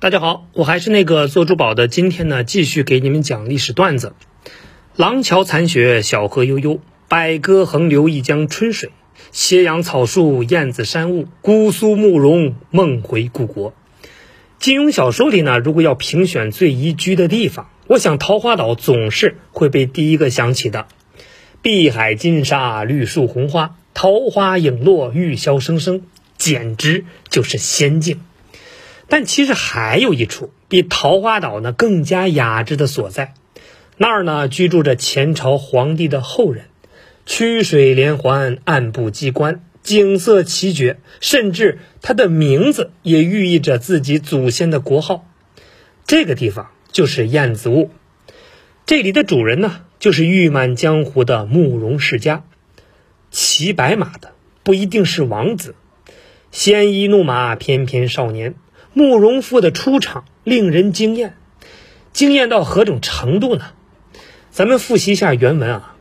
大家好，我还是那个做珠宝的。今天呢，继续给你们讲历史段子。廊桥残雪，小河悠悠，百舸横流一江春水。斜阳草树，燕子山雾，姑苏慕容，梦回故国。金庸小说里呢，如果要评选最宜居的地方，我想桃花岛总是会被第一个想起的。碧海金沙，绿树红花，桃花影落，玉箫声声，简直就是仙境。但其实还有一处比桃花岛呢更加雅致的所在，那儿呢居住着前朝皇帝的后人，曲水连环，暗部机关，景色奇绝，甚至它的名字也寓意着自己祖先的国号。这个地方就是燕子坞，这里的主人呢就是誉满江湖的慕容世家。骑白马的不一定是王子，鲜衣怒马，翩翩少年。慕容复的出场令人惊艳，惊艳到何种程度呢？咱们复习一下原文啊。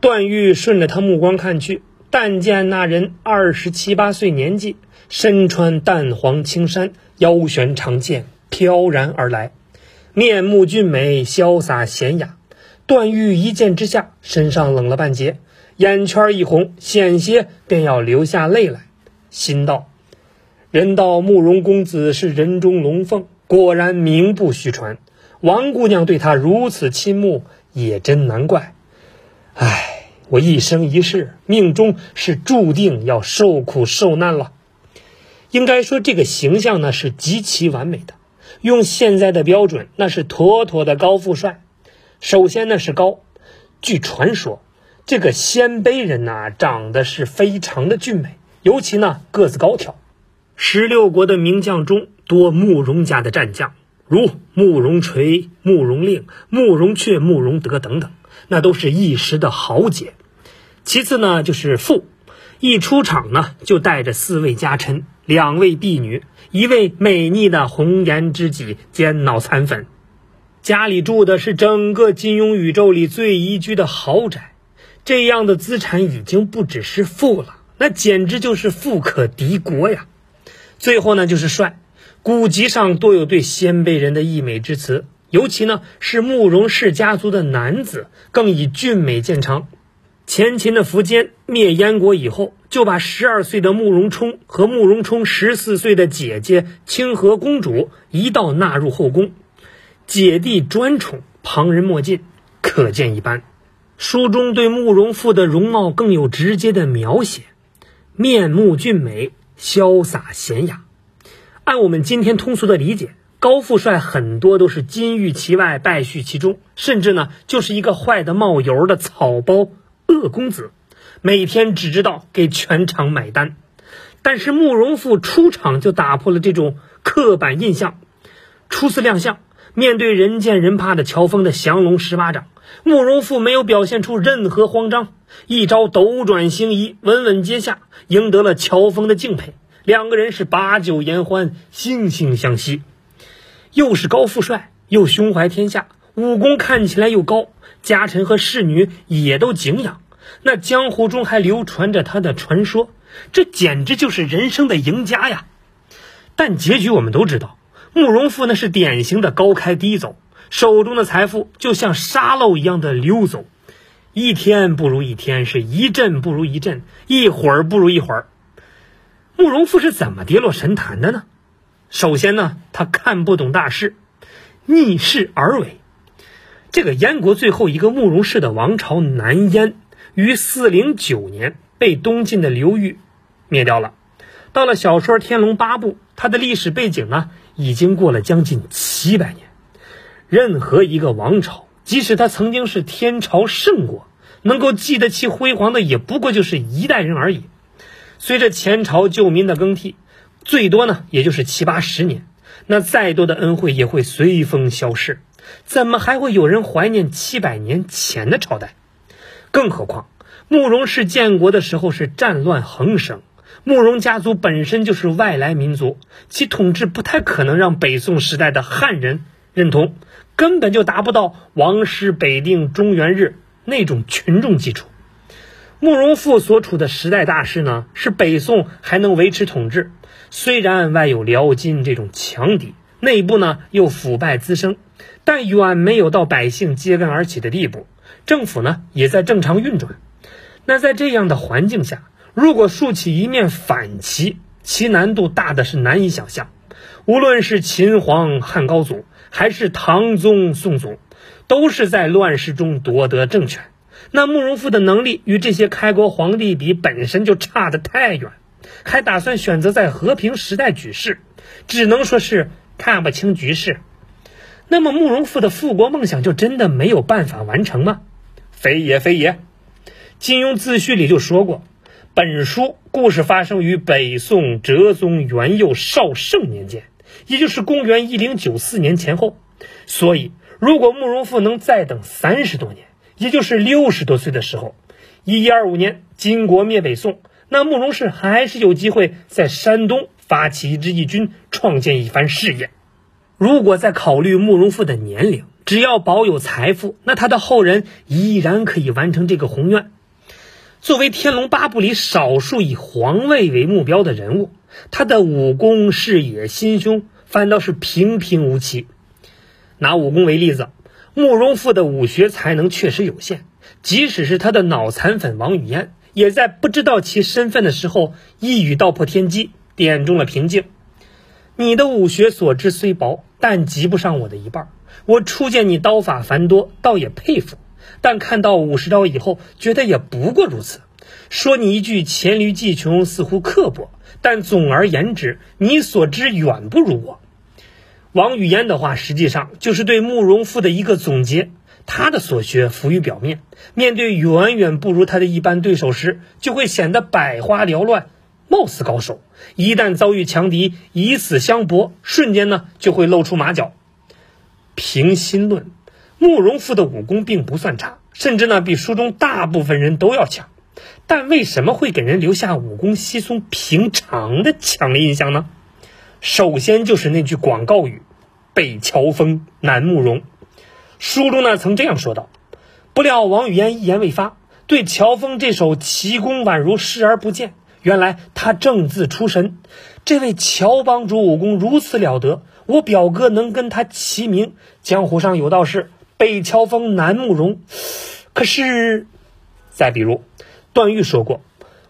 段誉顺着他目光看去，但见那人二十七八岁年纪，身穿淡黄青衫，腰悬长剑，飘然而来，面目俊美，潇洒娴雅。段誉一见之下，身上冷了半截，眼圈一红，险些便要流下泪来，心道。人道慕容公子是人中龙凤，果然名不虚传。王姑娘对他如此倾慕，也真难怪。唉，我一生一世命中是注定要受苦受难了。应该说，这个形象呢是极其完美的。用现在的标准，那是妥妥的高富帅。首先呢是高，据传说，这个鲜卑人呐长得是非常的俊美，尤其呢个子高挑。十六国的名将中，多慕容家的战将，如慕容垂、慕容令、慕容阙、慕容德等等，那都是一时的豪杰。其次呢，就是父，一出场呢，就带着四位家臣、两位婢女、一位美丽的红颜知己兼脑残粉，家里住的是整个金庸宇宙里最宜居的豪宅。这样的资产已经不只是富了，那简直就是富可敌国呀！最后呢，就是帅，古籍上多有对鲜卑人的溢美之词，尤其呢是慕容氏家族的男子，更以俊美见长。前秦的苻坚灭燕国以后，就把十二岁的慕容冲和慕容冲十四岁的姐姐清河公主一道纳入后宫，姐弟专宠，旁人莫近，可见一斑。书中对慕容复的容貌更有直接的描写，面目俊美。潇洒娴雅，按我们今天通俗的理解，高富帅很多都是金玉其外，败絮其中，甚至呢就是一个坏的冒油的草包恶公子，每天只知道给全场买单。但是慕容复出场就打破了这种刻板印象，初次亮相，面对人见人怕的乔峰的降龙十八掌，慕容复没有表现出任何慌张。一招斗转星移，稳稳接下，赢得了乔峰的敬佩。两个人是把酒言欢，惺惺相惜。又是高富帅，又胸怀天下，武功看起来又高，家臣和侍女也都敬仰。那江湖中还流传着他的传说，这简直就是人生的赢家呀！但结局我们都知道，慕容复那是典型的高开低走，手中的财富就像沙漏一样的溜走。一天不如一天，是一阵不如一阵，一会儿不如一会儿。慕容复是怎么跌落神坛的呢？首先呢，他看不懂大势，逆势而为。这个燕国最后一个慕容氏的王朝南燕，于四零九年被东晋的刘裕灭掉了。到了小说《天龙八部》，它的历史背景呢，已经过了将近七百年。任何一个王朝。即使他曾经是天朝圣国，能够记得起辉煌的也不过就是一代人而已。随着前朝旧民的更替，最多呢也就是七八十年，那再多的恩惠也会随风消逝。怎么还会有人怀念七百年前的朝代？更何况慕容氏建国的时候是战乱横生，慕容家族本身就是外来民族，其统治不太可能让北宋时代的汉人认同。根本就达不到王师北定中原日那种群众基础。慕容复所处的时代大势呢，是北宋还能维持统治，虽然外有辽金这种强敌，内部呢又腐败滋生，但远没有到百姓揭竿而起的地步。政府呢也在正常运转。那在这样的环境下，如果竖起一面反旗，其难度大的是难以想象。无论是秦皇汉高祖，还是唐宗宋祖，都是在乱世中夺得政权。那慕容复的能力与这些开国皇帝比，本身就差得太远，还打算选择在和平时代举事，只能说是看不清局势。那么慕容复的复国梦想就真的没有办法完成吗？非也非也。金庸自序里就说过，本书故事发生于北宋哲宗元佑绍圣年间，也就是公元一零九四年前后。所以，如果慕容复能再等三十多年，也就是六十多岁的时候，一一二五年金国灭北宋，那慕容氏还是有机会在山东发起一支义军，创建一番事业。如果再考虑慕容复的年龄，只要保有财富，那他的后人依然可以完成这个宏愿。作为《天龙八部》里少数以皇位为目标的人物，他的武功、视野、心胸反倒是平平无奇。拿武功为例子，慕容复的武学才能确实有限，即使是他的脑残粉王语嫣，也在不知道其身份的时候一语道破天机，点中了瓶颈。你的武学所知虽薄，但及不上我的一半。我初见你刀法繁多，倒也佩服。但看到五十招以后，觉得也不过如此。说你一句黔驴技穷，似乎刻薄，但总而言之，你所知远不如我。王语嫣的话，实际上就是对慕容复的一个总结。他的所学浮于表面，面对远远不如他的一般对手时，就会显得百花缭乱，貌似高手；一旦遭遇强敌，以死相搏，瞬间呢就会露出马脚。凭心论。慕容复的武功并不算差，甚至呢比书中大部分人都要强，但为什么会给人留下武功稀松平常的强烈印象呢？首先就是那句广告语：“北乔峰，南慕容。”书中呢曾这样说道。不料王语嫣一言未发，对乔峰这手奇功宛如视而不见。原来他正自出神，这位乔帮主武功如此了得，我表哥能跟他齐名。江湖上有道是。北乔峰，南慕容。可是，再比如，段誉说过：“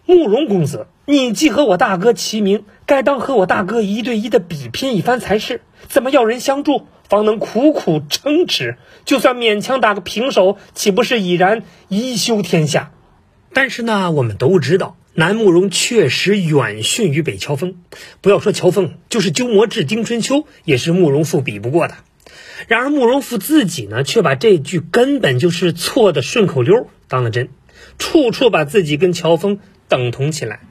慕容公子，你既和我大哥齐名，该当和我大哥一对一的比拼一番才是。怎么要人相助，方能苦苦撑持？就算勉强打个平手，岂不是已然一休天下？”但是呢，我们都知道，南慕容确实远逊于北乔峰。不要说乔峰，就是鸠摩智、丁春秋，也是慕容复比不过的。然而慕容复自己呢，却把这句根本就是错的顺口溜当了真，处处把自己跟乔峰等同起来，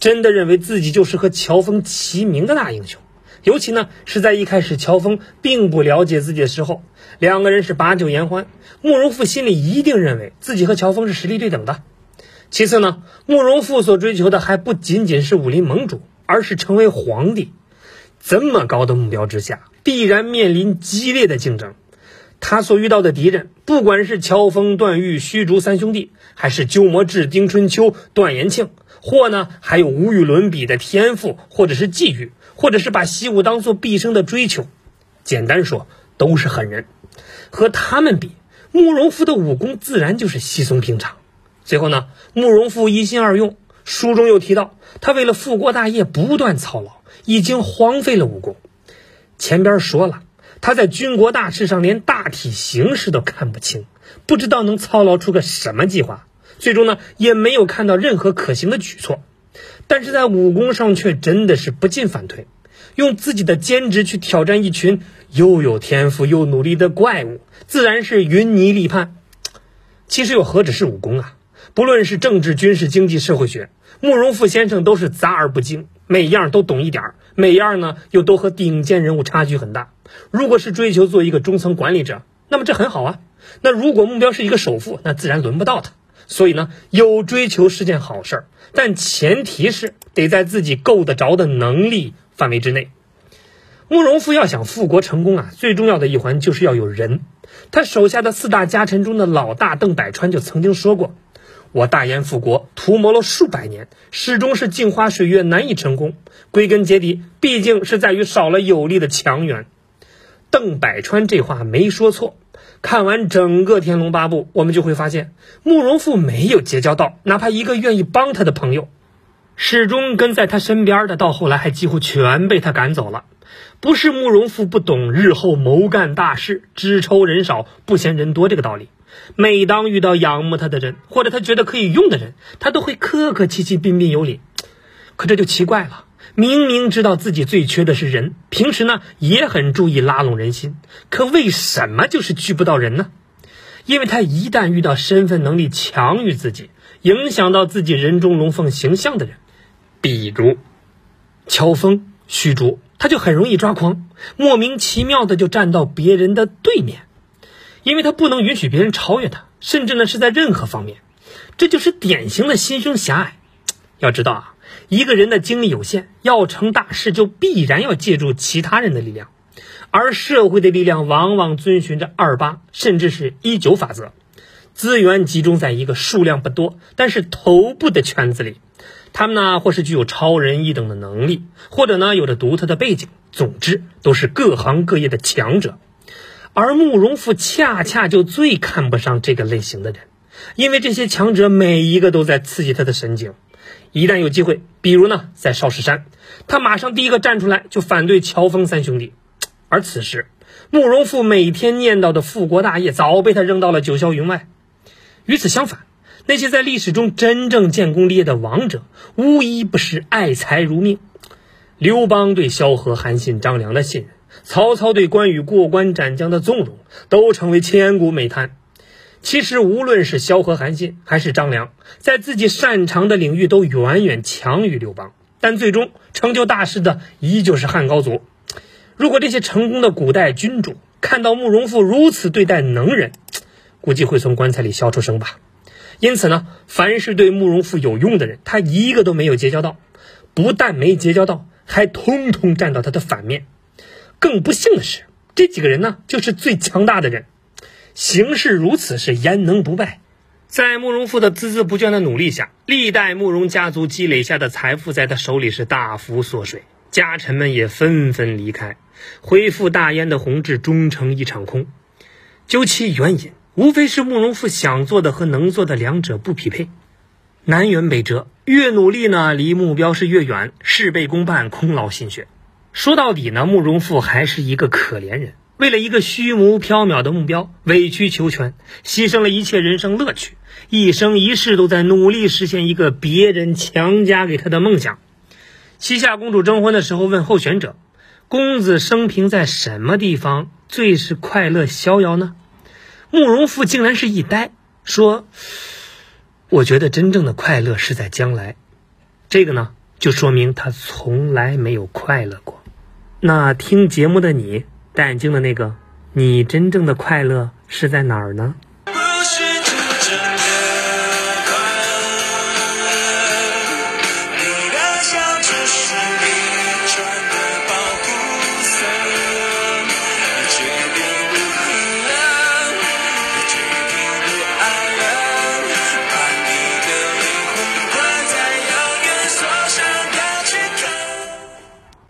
真的认为自己就是和乔峰齐名的大英雄。尤其呢是在一开始乔峰并不了解自己的时候，两个人是把酒言欢，慕容复心里一定认为自己和乔峰是实力对等的。其次呢，慕容复所追求的还不仅仅是武林盟主，而是成为皇帝。这么高的目标之下，必然面临激烈的竞争。他所遇到的敌人，不管是乔峰、段誉、虚竹三兄弟，还是鸠摩智、丁春秋、段延庆，或呢还有无与伦比的天赋，或者是际遇，或者是把习武当做毕生的追求，简单说都是狠人。和他们比，慕容复的武功自然就是稀松平常。最后呢，慕容复一心二用，书中又提到，他为了复国大业不断操劳。已经荒废了武功。前边说了，他在军国大事上连大体形势都看不清，不知道能操劳出个什么计划。最终呢，也没有看到任何可行的举措。但是在武功上却真的是不进反退，用自己的兼职去挑战一群又有天赋又努力的怪物，自然是云泥立判。其实又何止是武功啊？不论是政治、军事、经济、社会学，慕容复先生都是杂而不精。每样都懂一点儿，每样呢又都和顶尖人物差距很大。如果是追求做一个中层管理者，那么这很好啊。那如果目标是一个首富，那自然轮不到他。所以呢，有追求是件好事儿，但前提是得在自己够得着的能力范围之内。慕容复要想复国成功啊，最重要的一环就是要有人。他手下的四大家臣中的老大邓百川就曾经说过。我大燕复国，图谋了数百年，始终是镜花水月，难以成功。归根结底，毕竟是在于少了有力的强援。邓百川这话没说错。看完整个《天龙八部》，我们就会发现，慕容复没有结交到哪怕一个愿意帮他的朋友，始终跟在他身边的，到后来还几乎全被他赶走了。不是慕容复不懂日后谋干大事，只抽人少不嫌人多这个道理。每当遇到仰慕他的人，或者他觉得可以用的人，他都会客客气气、彬彬有礼。可这就奇怪了。明明知道自己最缺的是人，平时呢也很注意拉拢人心，可为什么就是聚不到人呢？因为他一旦遇到身份能力强于自己、影响到自己人中龙凤形象的人，比如乔峰、虚竹，他就很容易抓狂，莫名其妙的就站到别人的对面，因为他不能允许别人超越他，甚至呢是在任何方面，这就是典型的心胸狭隘。要知道啊。一个人的精力有限，要成大事就必然要借助其他人的力量，而社会的力量往往遵循着二八甚至是一九法则，资源集中在一个数量不多但是头部的圈子里，他们呢或是具有超人一等的能力，或者呢有着独特的背景，总之都是各行各业的强者，而慕容复恰恰就最看不上这个类型的人，因为这些强者每一个都在刺激他的神经。一旦有机会，比如呢，在少室山，他马上第一个站出来就反对乔峰三兄弟。而此时，慕容复每天念叨的复国大业早被他扔到了九霄云外。与此相反，那些在历史中真正建功立业的王者，无一不是爱财如命。刘邦对萧何、韩信、张良的信任，曹操对关羽过关斩将的纵容，都成为千古美谈。其实，无论是萧何、韩信还是张良，在自己擅长的领域都远远强于刘邦，但最终成就大事的依旧是汉高祖。如果这些成功的古代君主看到慕容复如此对待能人，估计会从棺材里笑出声吧。因此呢，凡是对慕容复有用的人，他一个都没有结交到，不但没结交到，还通通站到他的反面。更不幸的是，这几个人呢，就是最强大的人。形势如此，是焉能不败？在慕容复的孜孜不倦的努力下，历代慕容家族积累下的财富在他手里是大幅缩水，家臣们也纷纷离开，恢复大燕的弘治终成一场空。究其原因，无非是慕容复想做的和能做的两者不匹配，南辕北辙，越努力呢，离目标是越远，事倍功半，空劳心血。说到底呢，慕容复还是一个可怜人。为了一个虚无缥缈的目标，委曲求全，牺牲了一切人生乐趣，一生一世都在努力实现一个别人强加给他的梦想。西夏公主征婚的时候问候选者：“公子生平在什么地方最是快乐逍遥呢？”慕容复竟然是一呆，说：“我觉得真正的快乐是在将来。”这个呢，就说明他从来没有快乐过。那听节目的你。戴眼镜的那个，你真正的快乐是在哪儿呢？